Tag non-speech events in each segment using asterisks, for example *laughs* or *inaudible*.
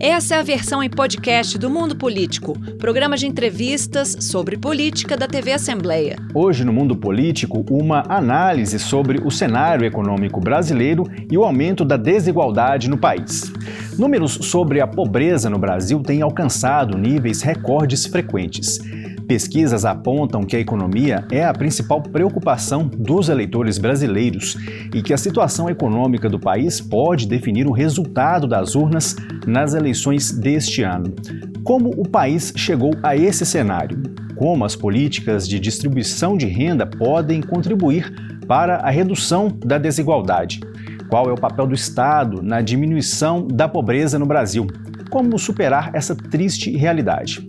Essa é a versão em podcast do Mundo Político, programa de entrevistas sobre política da TV Assembleia. Hoje, no Mundo Político, uma análise sobre o cenário econômico brasileiro e o aumento da desigualdade no país. Números sobre a pobreza no Brasil têm alcançado níveis recordes frequentes. Pesquisas apontam que a economia é a principal preocupação dos eleitores brasileiros e que a situação econômica do país pode definir o resultado das urnas nas eleições deste ano. Como o país chegou a esse cenário? Como as políticas de distribuição de renda podem contribuir para a redução da desigualdade? Qual é o papel do Estado na diminuição da pobreza no Brasil? Como superar essa triste realidade?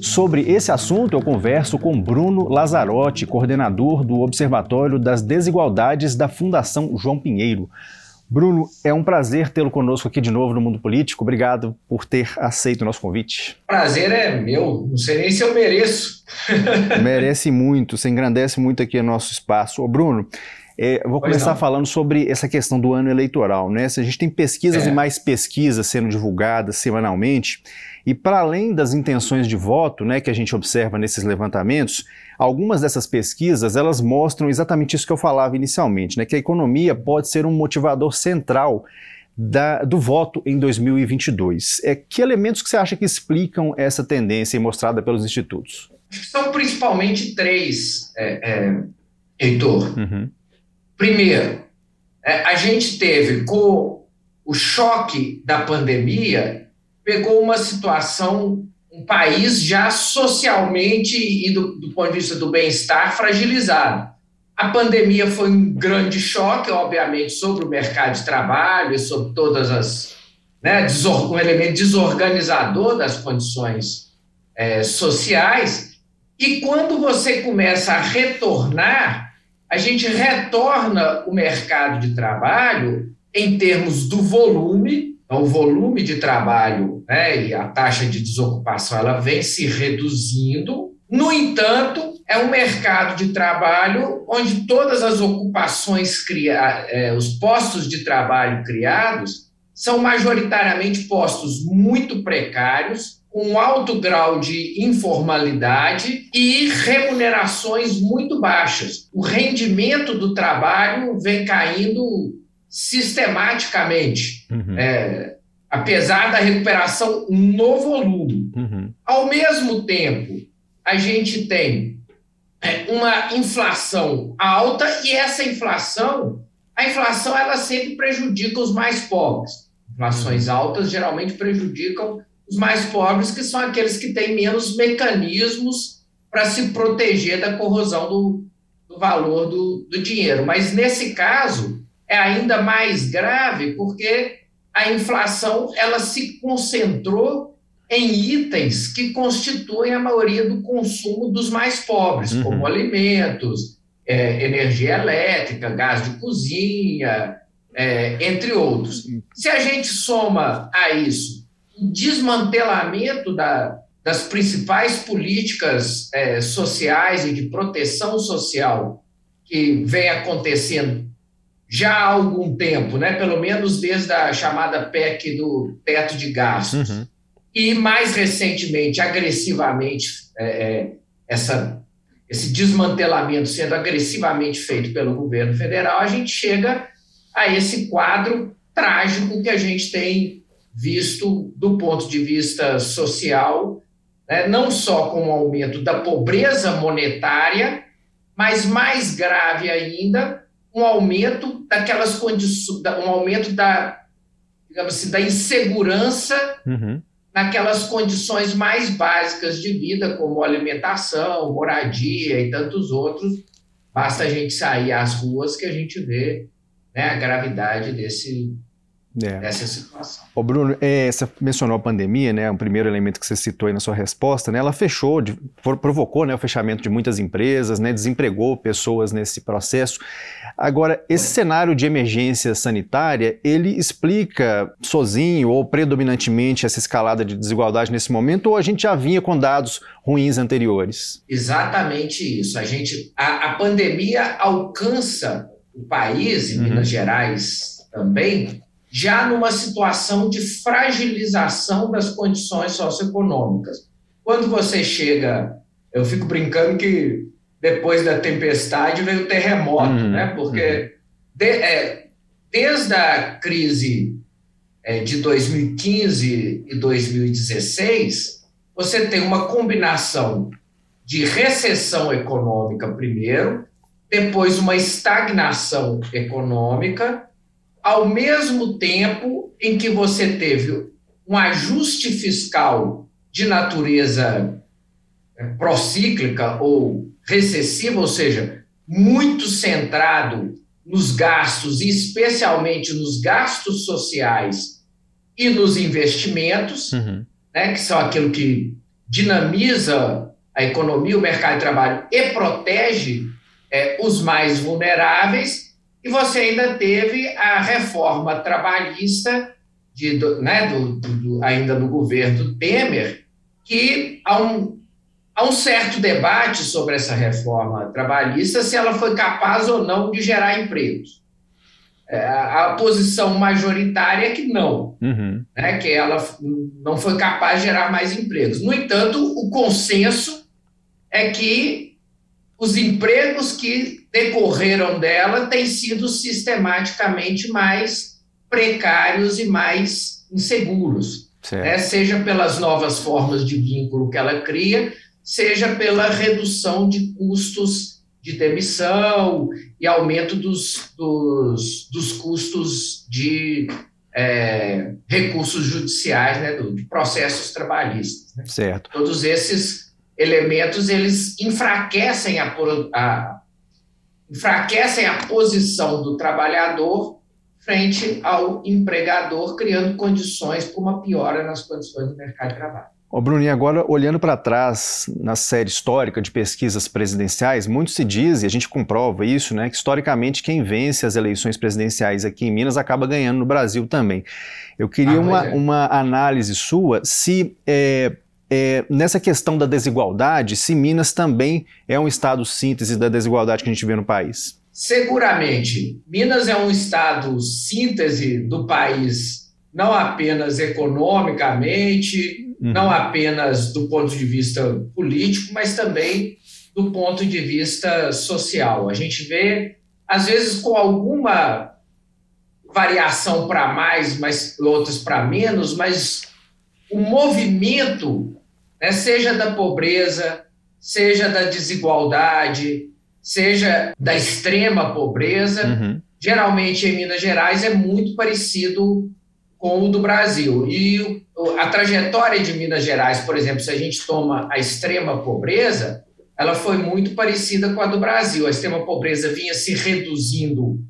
Sobre esse assunto, eu converso com Bruno Lazarotti, coordenador do Observatório das Desigualdades da Fundação João Pinheiro. Bruno, é um prazer tê-lo conosco aqui de novo no Mundo Político. Obrigado por ter aceito o nosso convite. Prazer é meu, não sei nem se eu mereço. *laughs* Merece muito, você engrandece muito aqui o nosso espaço. Ô Bruno, é, vou começar falando sobre essa questão do ano eleitoral. Né? Se a gente tem pesquisas é. e mais pesquisas sendo divulgadas semanalmente, e para além das intenções de voto né, que a gente observa nesses levantamentos, algumas dessas pesquisas elas mostram exatamente isso que eu falava inicialmente, né, que a economia pode ser um motivador central da, do voto em 2022. É, que elementos que você acha que explicam essa tendência mostrada pelos institutos? São principalmente três, é, é, Heitor. Uhum. Primeiro, é, a gente teve com o choque da pandemia, pegou uma situação, um país já socialmente e do, do ponto de vista do bem-estar fragilizado. A pandemia foi um grande choque, obviamente, sobre o mercado de trabalho e sobre todas as. Né, um elemento desorganizador das condições é, sociais. E quando você começa a retornar a gente retorna o mercado de trabalho em termos do volume, então, o volume de trabalho né, e a taxa de desocupação ela vem se reduzindo. No entanto, é um mercado de trabalho onde todas as ocupações, criadas, é, os postos de trabalho criados, são majoritariamente postos muito precários, com alto grau de informalidade e remunerações muito baixas. O rendimento do trabalho vem caindo sistematicamente, uhum. é, apesar da recuperação no volume. Uhum. Ao mesmo tempo, a gente tem é, uma inflação alta e essa inflação, a inflação ela sempre prejudica os mais pobres. Inflações uhum. altas geralmente prejudicam os mais pobres, que são aqueles que têm menos mecanismos para se proteger da corrosão do, do valor do, do dinheiro. Mas nesse caso é ainda mais grave porque a inflação ela se concentrou em itens que constituem a maioria do consumo dos mais pobres, uhum. como alimentos, é, energia elétrica, gás de cozinha, é, entre outros. Se a gente soma a isso desmantelamento da, das principais políticas é, sociais e de proteção social que vem acontecendo já há algum tempo, né? pelo menos desde a chamada PEC do teto de gastos, uhum. e mais recentemente, agressivamente, é, é, essa, esse desmantelamento sendo agressivamente feito pelo governo federal, a gente chega a esse quadro trágico que a gente tem visto do ponto de vista social, né, não só com o aumento da pobreza monetária, mas mais grave ainda, um aumento daquelas condições, um aumento da, digamos assim, da insegurança uhum. naquelas condições mais básicas de vida, como alimentação, moradia e tantos outros. Basta a gente sair às ruas que a gente vê né, a gravidade desse, é. Essa é a situação. Ô Bruno, é, você mencionou a pandemia, né? O primeiro elemento que você citou aí na sua resposta, né? Ela fechou, de, provocou né, o fechamento de muitas empresas, né? Desempregou pessoas nesse processo. Agora, esse cenário de emergência sanitária, ele explica sozinho ou predominantemente essa escalada de desigualdade nesse momento, ou a gente já vinha com dados ruins anteriores? Exatamente isso. A gente, a, a pandemia alcança o país, em uhum. Minas Gerais também, já numa situação de fragilização das condições socioeconômicas. Quando você chega, eu fico brincando que depois da tempestade veio o terremoto, uhum. né? Porque uhum. de, é, desde a crise é, de 2015 e 2016, você tem uma combinação de recessão econômica primeiro, depois uma estagnação econômica, ao mesmo tempo em que você teve um ajuste fiscal de natureza é, procíclica ou recessiva, ou seja, muito centrado nos gastos, e especialmente nos gastos sociais e nos investimentos, uhum. né, que são aquilo que dinamiza a economia, o mercado de trabalho e protege é, os mais vulneráveis, e você ainda teve a reforma trabalhista de, do, né, do, do, ainda no governo Temer, que há um, há um certo debate sobre essa reforma trabalhista, se ela foi capaz ou não de gerar empregos. É, a posição majoritária é que não, uhum. né, que ela não foi capaz de gerar mais empregos. No entanto, o consenso é que os empregos que decorreram dela têm sido sistematicamente mais precários e mais inseguros, né? seja pelas novas formas de vínculo que ela cria, seja pela redução de custos de demissão e aumento dos, dos, dos custos de é, recursos judiciais, né, de processos trabalhistas. Né? Certo. Todos esses elementos eles enfraquecem a, a, enfraquecem a posição do trabalhador frente ao empregador, criando condições para uma piora nas condições do mercado de trabalho. Ô Bruninho, agora olhando para trás na série histórica de pesquisas presidenciais, muito se diz, e a gente comprova isso, né, que historicamente quem vence as eleições presidenciais aqui em Minas acaba ganhando no Brasil também. Eu queria ah, uma, é. uma análise sua se é, é, nessa questão da desigualdade, se Minas também é um estado síntese da desigualdade que a gente vê no país? Seguramente. Minas é um estado síntese do país, não apenas economicamente, uhum. não apenas do ponto de vista político, mas também do ponto de vista social. A gente vê, às vezes, com alguma variação para mais, mas outras para menos, mas o movimento né, seja da pobreza, seja da desigualdade, seja da extrema pobreza, uhum. geralmente em Minas Gerais é muito parecido com o do Brasil. E a trajetória de Minas Gerais, por exemplo, se a gente toma a extrema pobreza, ela foi muito parecida com a do Brasil. A extrema pobreza vinha se reduzindo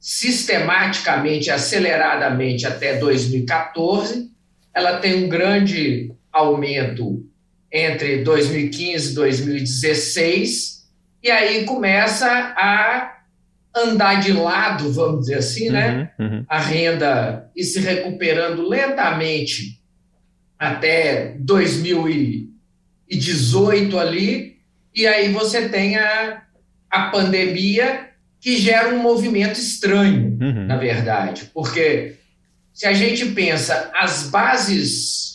sistematicamente, aceleradamente até 2014. Ela tem um grande aumento entre 2015 e 2016, e aí começa a andar de lado, vamos dizer assim, né? Uhum, uhum. A renda e se recuperando lentamente até 2018 ali, e aí você tem a, a pandemia que gera um movimento estranho, uhum. na verdade, porque se a gente pensa as bases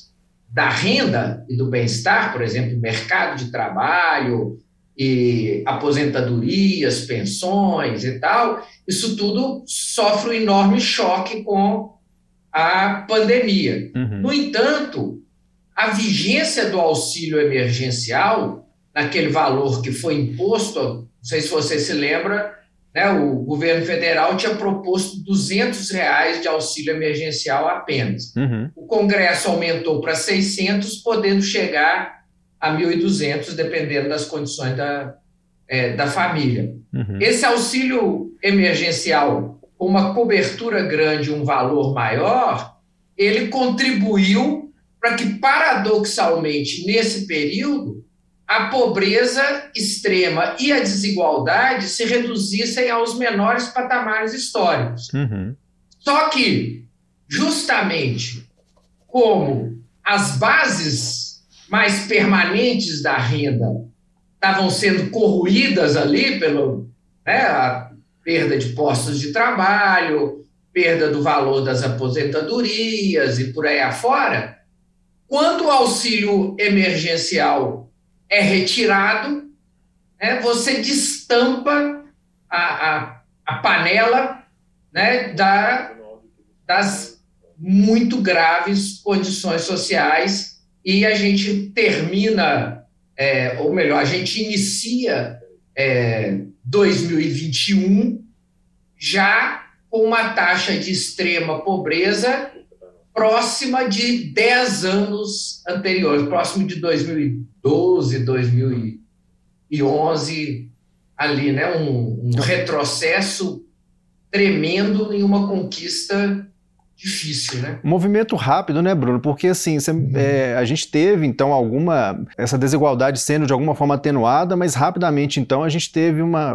da renda e do bem-estar, por exemplo, mercado de trabalho e aposentadorias, pensões e tal, isso tudo sofre um enorme choque com a pandemia. Uhum. No entanto, a vigência do auxílio emergencial, naquele valor que foi imposto, não sei se você se lembra, né, o governo federal tinha proposto 200 reais de auxílio emergencial apenas. Uhum. O Congresso aumentou para 600, podendo chegar a 1.200, dependendo das condições da, é, da família. Uhum. Esse auxílio emergencial, com uma cobertura grande, um valor maior, ele contribuiu para que, paradoxalmente, nesse período, a pobreza extrema e a desigualdade se reduzissem aos menores patamares históricos. Uhum. Só que, justamente como as bases mais permanentes da renda estavam sendo corroídas ali pela né, perda de postos de trabalho, perda do valor das aposentadorias e por aí afora, quando o auxílio emergencial é retirado, né, você destampa a, a, a panela né, da, das muito graves condições sociais e a gente termina, é, ou melhor, a gente inicia é, 2021 já com uma taxa de extrema pobreza próxima de 10 anos anteriores, próximo de 2012, 2011, ali, né? um, um retrocesso tremendo em uma conquista difícil, né? Movimento rápido, né, Bruno? Porque assim, cê, uhum. é, a gente teve então alguma essa desigualdade sendo de alguma forma atenuada, mas rapidamente então a gente teve uma,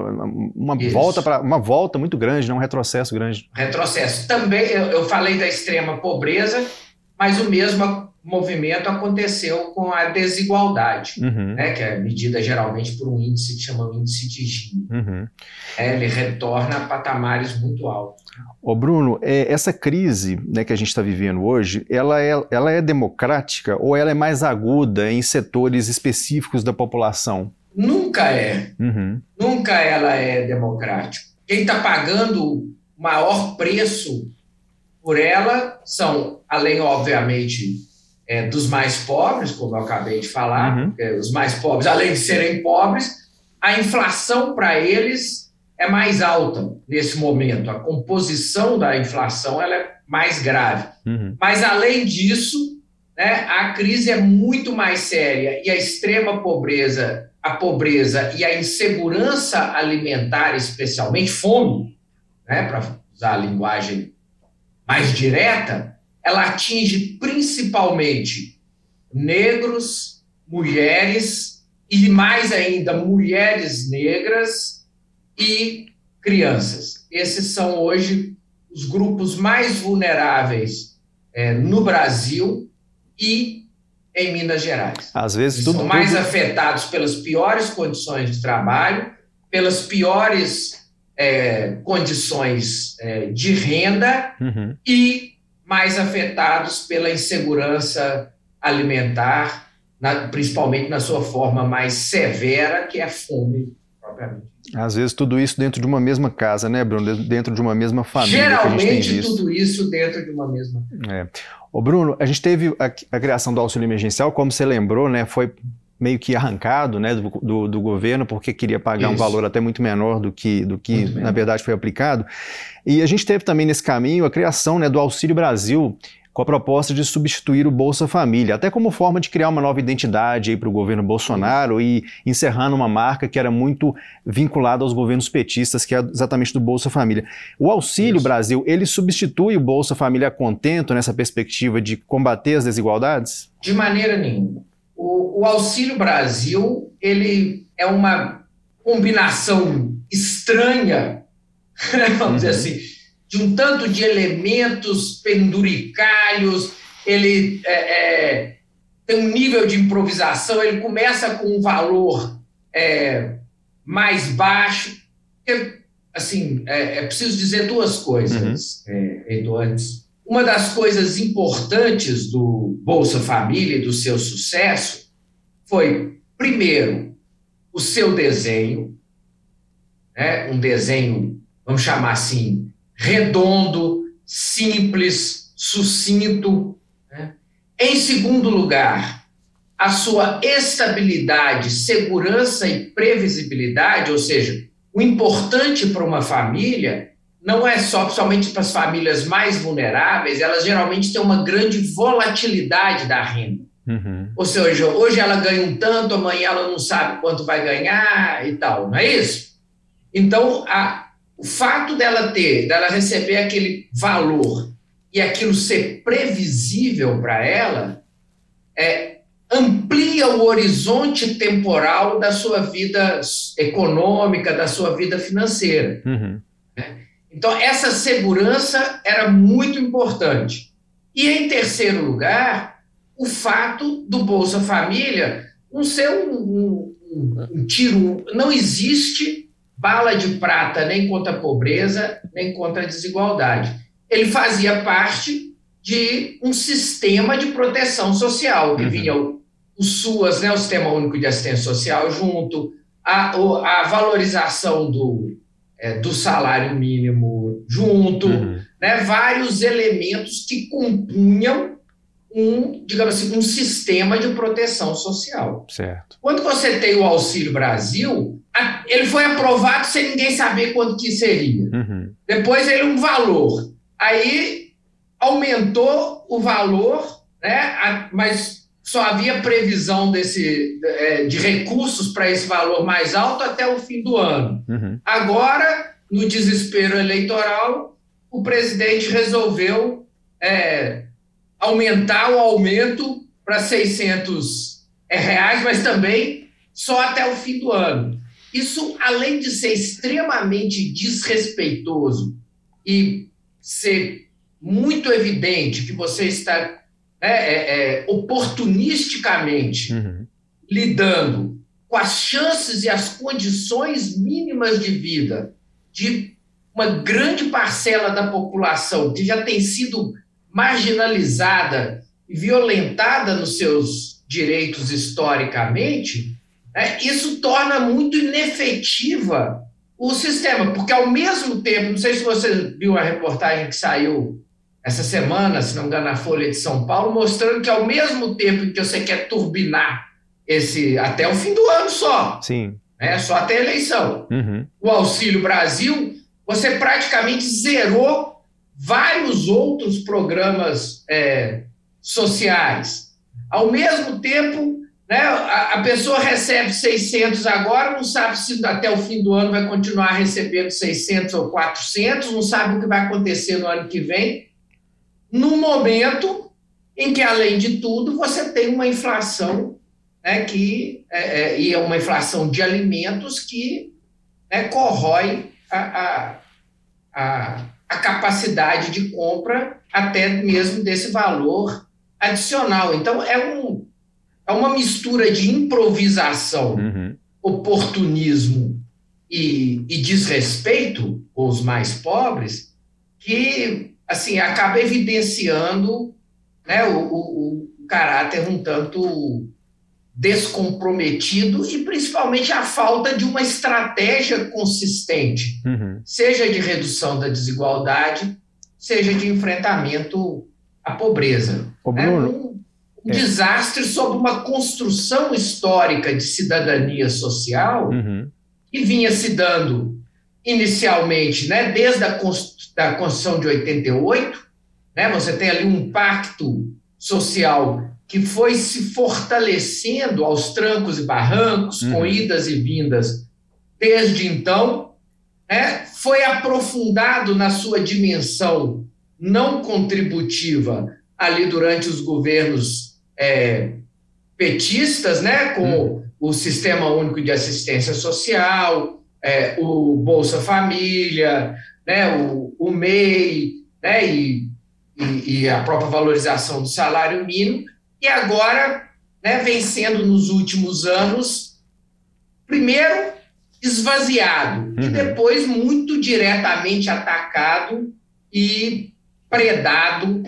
uma volta para uma volta muito grande, né? um retrocesso grande. Retrocesso. Também eu, eu falei da extrema pobreza, mas o mesmo movimento aconteceu com a desigualdade, uhum. né, que é medida geralmente por um índice que índice de Gini. Uhum. É, ele retorna a patamares muito altos. Ô Bruno, é, essa crise né, que a gente está vivendo hoje, ela é, ela é democrática ou ela é mais aguda em setores específicos da população? Nunca é. Uhum. Nunca ela é democrática. Quem está pagando o maior preço por ela são, além, obviamente, é, dos mais pobres, como eu acabei de falar, uhum. os mais pobres, além de serem pobres, a inflação para eles é mais alta nesse momento. A composição da inflação ela é mais grave. Uhum. Mas, além disso, né, a crise é muito mais séria e a extrema pobreza, a pobreza e a insegurança alimentar, especialmente fome, né, para usar a linguagem mais direta, ela atinge principalmente negros, mulheres e mais ainda mulheres negras e crianças. Esses são hoje os grupos mais vulneráveis é, no Brasil e em Minas Gerais. Às vezes tudo, são mais tudo... afetados pelas piores condições de trabalho, pelas piores é, condições é, de renda uhum. e mais afetados pela insegurança alimentar, na, principalmente na sua forma mais severa, que é a fome propriamente. Às vezes tudo isso dentro de uma mesma casa, né, Bruno? Dentro de uma mesma família. Geralmente tudo isso dentro de uma mesma. É. Ô Bruno, a gente teve a, a, criação do auxílio emergencial, como você lembrou, né? Foi meio que arrancado né, do, do, do governo, porque queria pagar Isso. um valor até muito menor do que, do que na verdade, foi aplicado. E a gente teve também nesse caminho a criação né, do Auxílio Brasil, com a proposta de substituir o Bolsa Família, até como forma de criar uma nova identidade para o governo Bolsonaro e encerrando uma marca que era muito vinculada aos governos petistas, que é exatamente do Bolsa Família. O Auxílio Isso. Brasil, ele substitui o Bolsa Família a contento nessa perspectiva de combater as desigualdades? De maneira nenhuma. O, o Auxílio Brasil ele é uma combinação estranha, *laughs* vamos uhum. dizer assim, de um tanto de elementos penduricalhos, ele é, é, tem um nível de improvisação, ele começa com um valor é, mais baixo. assim, é, é, preciso dizer duas coisas, uhum. É, Eduardo. Uma das coisas importantes do Bolsa Família e do seu sucesso foi, primeiro, o seu desenho, né? um desenho, vamos chamar assim, redondo, simples, sucinto. Né? Em segundo lugar, a sua estabilidade, segurança e previsibilidade, ou seja, o importante para uma família não é só somente para as famílias mais vulneráveis, elas geralmente têm uma grande volatilidade da renda. Uhum. Ou seja, hoje ela ganha um tanto, amanhã ela não sabe quanto vai ganhar e tal, não é isso? Então, a, o fato dela ter, dela receber aquele valor e aquilo ser previsível para ela, é, amplia o horizonte temporal da sua vida econômica, da sua vida financeira. Uhum. Né? Então, essa segurança era muito importante. E, em terceiro lugar, o fato do Bolsa Família não ser um, um, um, um tiro. Não existe bala de prata nem contra a pobreza, nem contra a desigualdade. ele fazia parte de um sistema de proteção social, que uhum. vinha o, o SUAS, né, o Sistema Único de Assistência Social, junto, a, a valorização do, é, do salário mínimo junto, uhum. né, vários elementos que compunham um, digamos assim, um sistema de proteção social. Certo. Quando você tem o Auxílio Brasil, ele foi aprovado sem ninguém saber quanto que seria. Uhum. Depois ele um valor. Aí aumentou o valor, né, mas só havia previsão desse, é, de recursos para esse valor mais alto até o fim do ano. Uhum. Agora, no desespero eleitoral, o presidente resolveu é, aumentar o aumento para 600 é, reais, mas também só até o fim do ano. Isso, além de ser extremamente desrespeitoso e ser muito evidente que você está é, é, oportunisticamente uhum. lidando com as chances e as condições mínimas de vida de uma grande parcela da população que já tem sido marginalizada e violentada nos seus direitos historicamente, né, isso torna muito inefetiva o sistema, porque ao mesmo tempo, não sei se você viu a reportagem que saiu essa semana, se não me engano, na Folha de São Paulo, mostrando que ao mesmo tempo que você quer turbinar esse até o fim do ano só, Sim. Né, só até a eleição, uhum. o Auxílio Brasil, você praticamente zerou vários outros programas é, sociais. Ao mesmo tempo, né, a, a, pessoa recebe 600 agora, não sabe se até o fim do ano vai continuar recebendo 600 ou 400, não sabe o que vai acontecer no ano que vem, no momento em que, além de tudo, você tem uma inflação né, que, é, é, e é uma inflação de alimentos que né, corrói a, a, a a capacidade de compra até mesmo desse valor adicional. Então, é, um, é uma mistura de improvisação, uhum. oportunismo e, e, desrespeito com os mais pobres que assim acaba evidenciando né, o, o, o caráter um tanto descomprometido e principalmente a falta de uma estratégia consistente, uhum. seja de redução da desigualdade, seja de enfrentamento à pobreza. Ô, Bruno, é um, um é. desastre sobre uma construção histórica de cidadania social uhum. que vinha se dando inicialmente, né, desde a da Constituição de 88, né, você tem ali um pacto social que foi se fortalecendo aos trancos e barrancos, uhum. com idas e vindas desde então, né, foi aprofundado na sua dimensão não contributiva ali durante os governos é, petistas, né, com uhum. o Sistema Único de Assistência Social, é, o Bolsa Família, né, o, o MEI, né, e, e, e a própria valorização do salário mínimo, e agora né, vem sendo nos últimos anos, primeiro esvaziado, uhum. e depois muito diretamente atacado e predado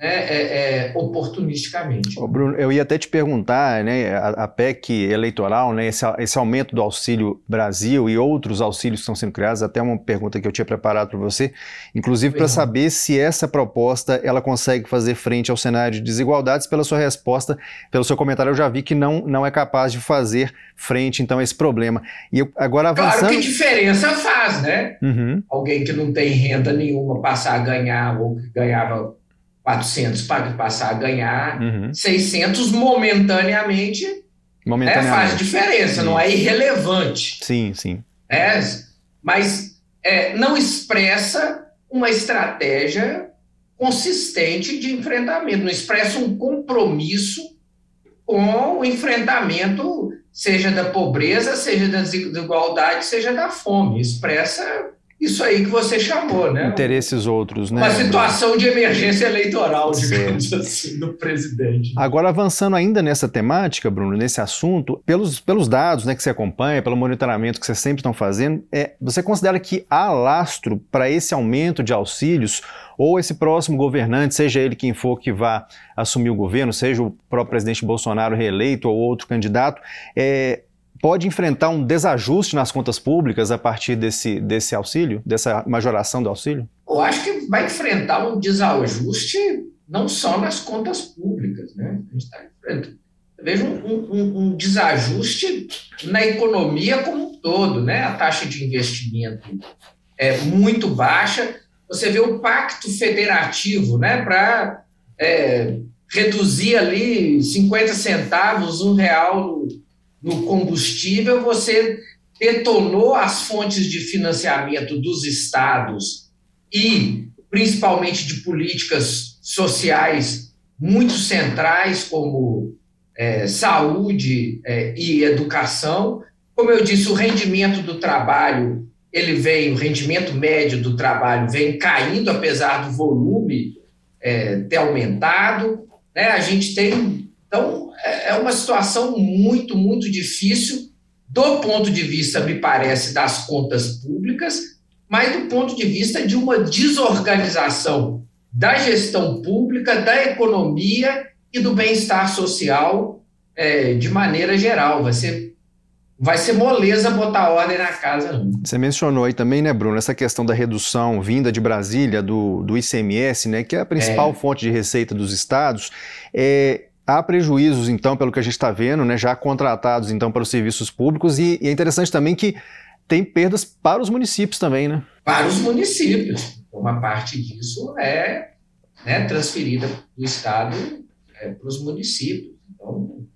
né, é, é, oportunisticamente. Ô Bruno, eu ia até te perguntar, né, a, a PEC eleitoral, né, esse, esse, aumento do Auxílio Brasil e outros auxílios que estão sendo criados, até uma pergunta que eu tinha preparado para você, inclusive para saber se essa proposta ela consegue fazer frente ao cenário de desigualdades. Pela sua resposta, pelo seu comentário, eu já vi que não, não é capaz de fazer frente então a esse problema. E eu, agora avançando... Claro que diferença faz, né? Uhum. Alguém que não tem renda nenhuma passar a ganhar ou que ganhava 400 para passar a ganhar uhum. 600 momentaneamente, momentaneamente. É, faz diferença, sim. não é irrelevante. Sim, sim. É, mas é, não expressa uma estratégia consistente de enfrentamento, não expressa um compromisso com o enfrentamento, seja da pobreza, seja da desigualdade, seja da fome. Expressa isso aí que você chamou, né? Interesses outros, né? Uma situação de emergência eleitoral, digamos assim, do presidente. Agora, avançando ainda nessa temática, Bruno, nesse assunto, pelos, pelos dados né, que você acompanha, pelo monitoramento que vocês sempre estão fazendo, é, você considera que há lastro para esse aumento de auxílios ou esse próximo governante, seja ele quem for que vá assumir o governo, seja o próprio presidente Bolsonaro reeleito ou outro candidato, é, pode enfrentar um desajuste nas contas públicas a partir desse, desse auxílio, dessa majoração do auxílio? Eu acho que vai enfrentar um desajuste não só nas contas públicas, né? A gente está enfrentando. Vejo um, um, um, desajuste na economia como um todo, né? A taxa de investimento é muito baixa. Você vê o pacto federativo, né? Para é, reduzir ali 50 centavos, um real no combustível, você detonou as fontes de financiamento dos estados e principalmente de políticas sociais muito centrais, como é, saúde é, e educação. Como eu disse, o rendimento do trabalho, ele vem, o rendimento médio do trabalho vem caindo, apesar do volume é, ter aumentado. Né? A gente tem, então, é, é uma situação muito, muito difícil do ponto de vista, me parece, das contas públicas, mas do ponto de vista de uma desorganização da gestão pública, da economia e do bem-estar social é, de maneira geral. Vai ser, vai ser moleza botar ordem na casa. Não. Você mencionou aí também, né, Bruno, essa questão da redução vinda de Brasília do, do ICMS, né, que é a principal é. fonte de receita dos estados. É, Há prejuízos, então, pelo que a gente está vendo, né, já contratados, então, para os serviços públicos, e, e, é interessante também que tem perdas para os municípios também, né? Para os municípios. Uma parte disso é né, transferida do Estado é, para os municípios. Então,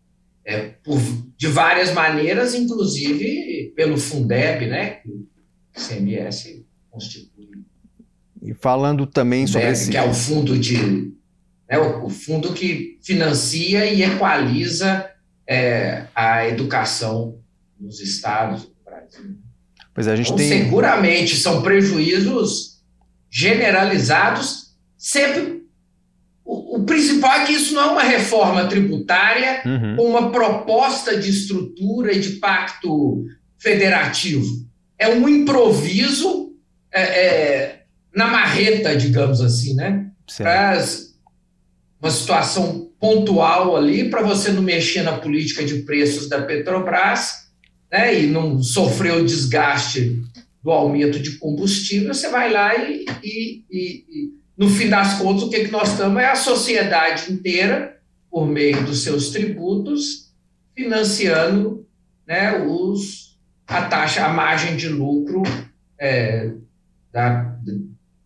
é, por, de várias maneiras, inclusive pelo Fundeb, né, que o CMS constitui. E falando também sobre Fundeb, esse... Que é o fundo de né, o, o, fundo que financia e equaliza é, a educação nos estados do Brasil. Pois é, a gente então, tem... Seguramente são prejuízos generalizados, sempre. O, o, principal é que isso não é uma reforma tributária uhum. ou uma proposta de estrutura e de pacto federativo. É um improviso é, é, na marreta, digamos assim, né? Para uma situação pontual ali para você não mexer na política de preços da Petrobras né, e não sofrer o desgaste do aumento de combustível, você vai lá e, e, e, e no fim das contas, o que, que nós estamos é a sociedade inteira, por meio dos seus tributos, financiando né, os, a taxa, a margem de lucro é, da,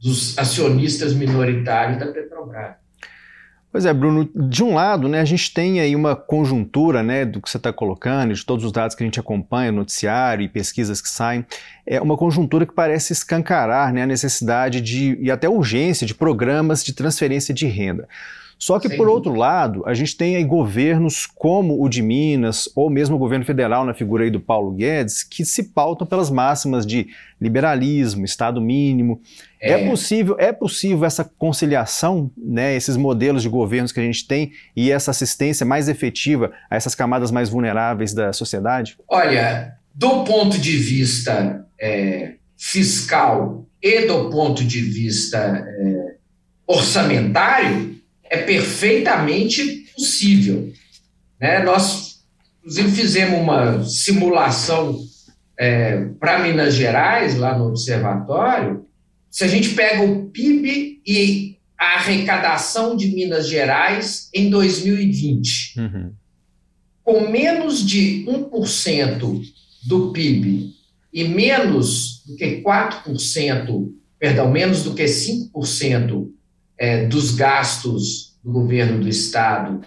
dos acionistas minoritários da Petrobras. Pois é, Bruno, de um lado, né, a gente tem aí uma conjuntura né, do que você está colocando, de todos os dados que a gente acompanha, noticiário e pesquisas que saem, é uma conjuntura que parece escancarar né, a necessidade de, e até urgência de programas de transferência de renda. Só que, Sim. por outro lado, a gente tem aí governos como o de Minas, ou mesmo o governo federal, na figura aí do Paulo Guedes, que se pautam pelas máximas de liberalismo, Estado mínimo. É, é possível, é possível essa conciliação, né, esses modelos de governos que a gente tem e essa assistência mais efetiva a essas camadas mais vulneráveis da sociedade? Olha, do ponto de vista é, fiscal e do ponto de vista é, orçamentário, é perfeitamente possível. Né? Nós, inclusive, fizemos uma simulação é, para Minas Gerais, lá no observatório. Se a gente pega o PIB e a arrecadação de Minas Gerais em 2020, uhum. com menos de 1% do PIB e menos do que 4%, perdão, menos do que 5% é, dos gastos do governo do Estado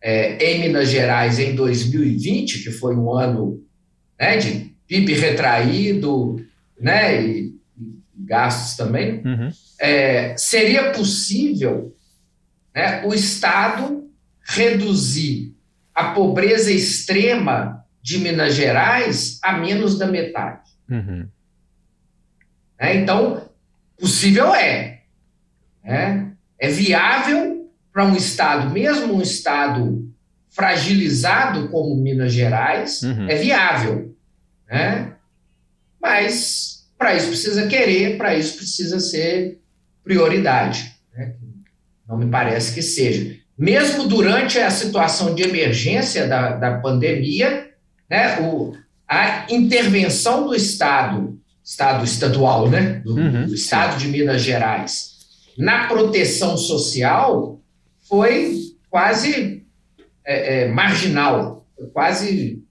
é, em Minas Gerais em 2020, que foi um ano né, de PIB retraído né, e, e gastos também, uhum. é, seria possível né, o Estado reduzir a pobreza extrema de Minas Gerais a menos da metade. Uhum. Né? Então, possível é. Né? É viável para um Estado, mesmo um Estado fragilizado como Minas Gerais, uhum. é viável. Né? Mas para isso precisa querer, para isso precisa ser prioridade. Né? Não me parece que seja. Mesmo durante a situação de emergência da, da pandemia, né, o, a intervenção do Estado, Estado estadual, né, do, uhum. do Estado de Minas Gerais, na proteção social foi quase é, é, marginal, quase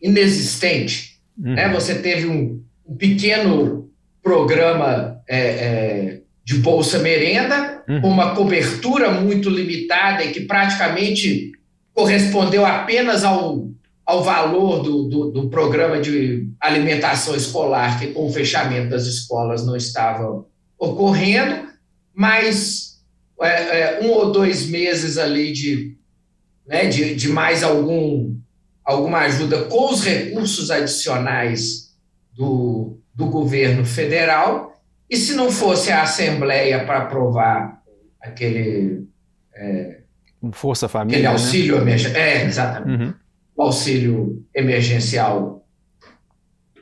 inexistente. Uhum. Né? Você teve um, um pequeno programa é, é de Bolsa Merenda, uhum. com uma cobertura muito limitada e que praticamente correspondeu apenas ao, ao valor do, do, do programa de alimentação escolar, que com o fechamento das escolas não estava ocorrendo, mas é, é, um ou dois meses ali de, né, de, de mais algum, alguma ajuda com os recursos adicionais do, do governo federal, e se não fosse a Assembleia para aprovar aquele. É, Força Família. Aquele né? auxílio né? emergencial. É, exatamente. Uhum. O auxílio emergencial.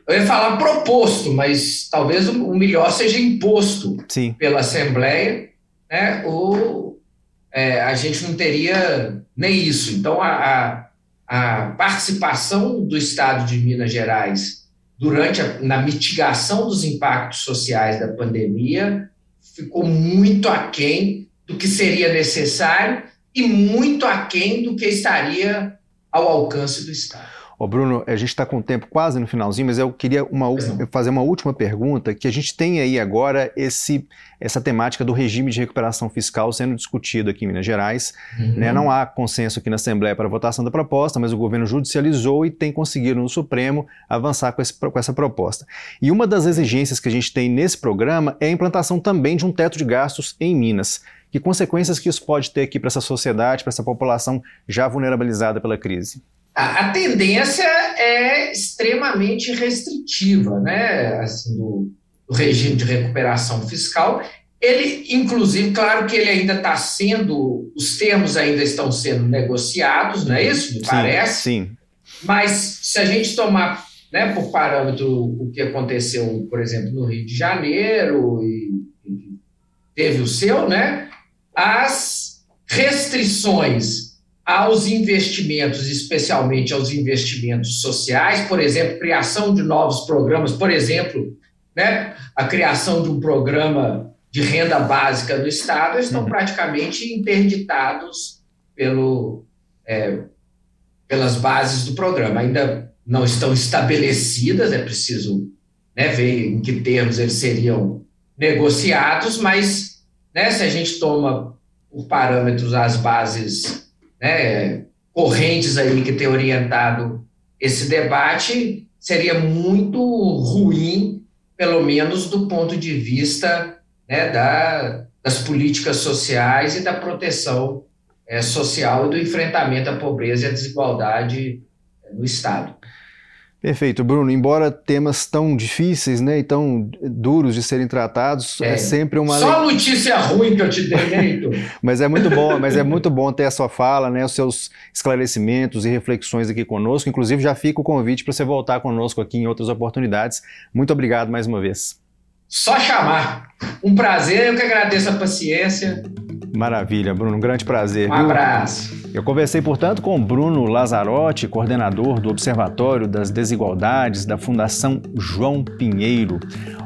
Eu ia falar proposto, mas talvez o melhor seja imposto Sim. pela Assembleia. Né? O, é, a gente não teria nem isso. Então, a, a, a participação do Estado de Minas Gerais durante a, na mitigação dos impactos sociais da pandemia ficou muito aquém do que seria necessário e muito aquém do que estaria ao alcance do Estado. Ô Bruno, a gente está com o tempo quase no finalzinho, mas eu queria uma, fazer uma última pergunta, que a gente tem aí agora esse, essa temática do regime de recuperação fiscal sendo discutido aqui em Minas Gerais. Uhum. Né? Não há consenso aqui na Assembleia para a votação da proposta, mas o governo judicializou e tem conseguido no Supremo avançar com, esse, com essa proposta. E uma das exigências que a gente tem nesse programa é a implantação também de um teto de gastos em Minas. Que consequências que isso pode ter aqui para essa sociedade, para essa população já vulnerabilizada pela crise? A, a tendência é extremamente restritiva, né? Assim, do, do regime de recuperação fiscal. Ele, inclusive, claro que ele ainda está sendo, os termos ainda estão sendo negociados, não é isso? Me sim, parece. Sim. Mas se a gente tomar né, por parâmetro o que aconteceu, por exemplo, no Rio de Janeiro, e, e teve o seu, né? As restrições aos investimentos, especialmente aos investimentos sociais, por exemplo, criação de novos programas, por exemplo, né, a criação de um programa de renda básica do Estado, estão uhum. praticamente interditados pelo, é, pelas bases do programa. Ainda não estão estabelecidas, é preciso né, ver em que termos eles seriam negociados, mas né, se a gente toma por parâmetros as bases né, correntes aí que têm orientado esse debate, seria muito ruim, pelo menos do ponto de vista né, da, das políticas sociais e da proteção é, social e do enfrentamento à pobreza e à desigualdade é, no Estado. Perfeito, Bruno. Embora temas tão difíceis né, e tão duros de serem tratados, é, é sempre uma. Só notícia ruim que eu te dei, né, *laughs* mas é muito bom, mas é muito bom ter a sua fala, né, os seus esclarecimentos e reflexões aqui conosco. Inclusive, já fica o convite para você voltar conosco aqui em outras oportunidades. Muito obrigado mais uma vez. Só chamar. Um prazer, eu que agradeço a paciência. Maravilha, Bruno. Um grande prazer. Um viu? abraço. Eu conversei, portanto, com Bruno Lazarotti, coordenador do Observatório das Desigualdades da Fundação João Pinheiro.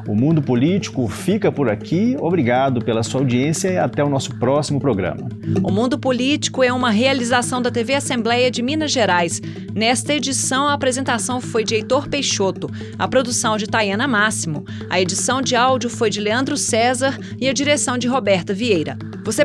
O Mundo Político fica por aqui. Obrigado pela sua audiência e até o nosso próximo programa. O Mundo Político é uma realização da TV Assembleia de Minas Gerais. Nesta edição, a apresentação foi de Heitor Peixoto, a produção de Tayana Máximo, a edição de áudio foi de Leandro César e a direção de Roberta Vieira. Você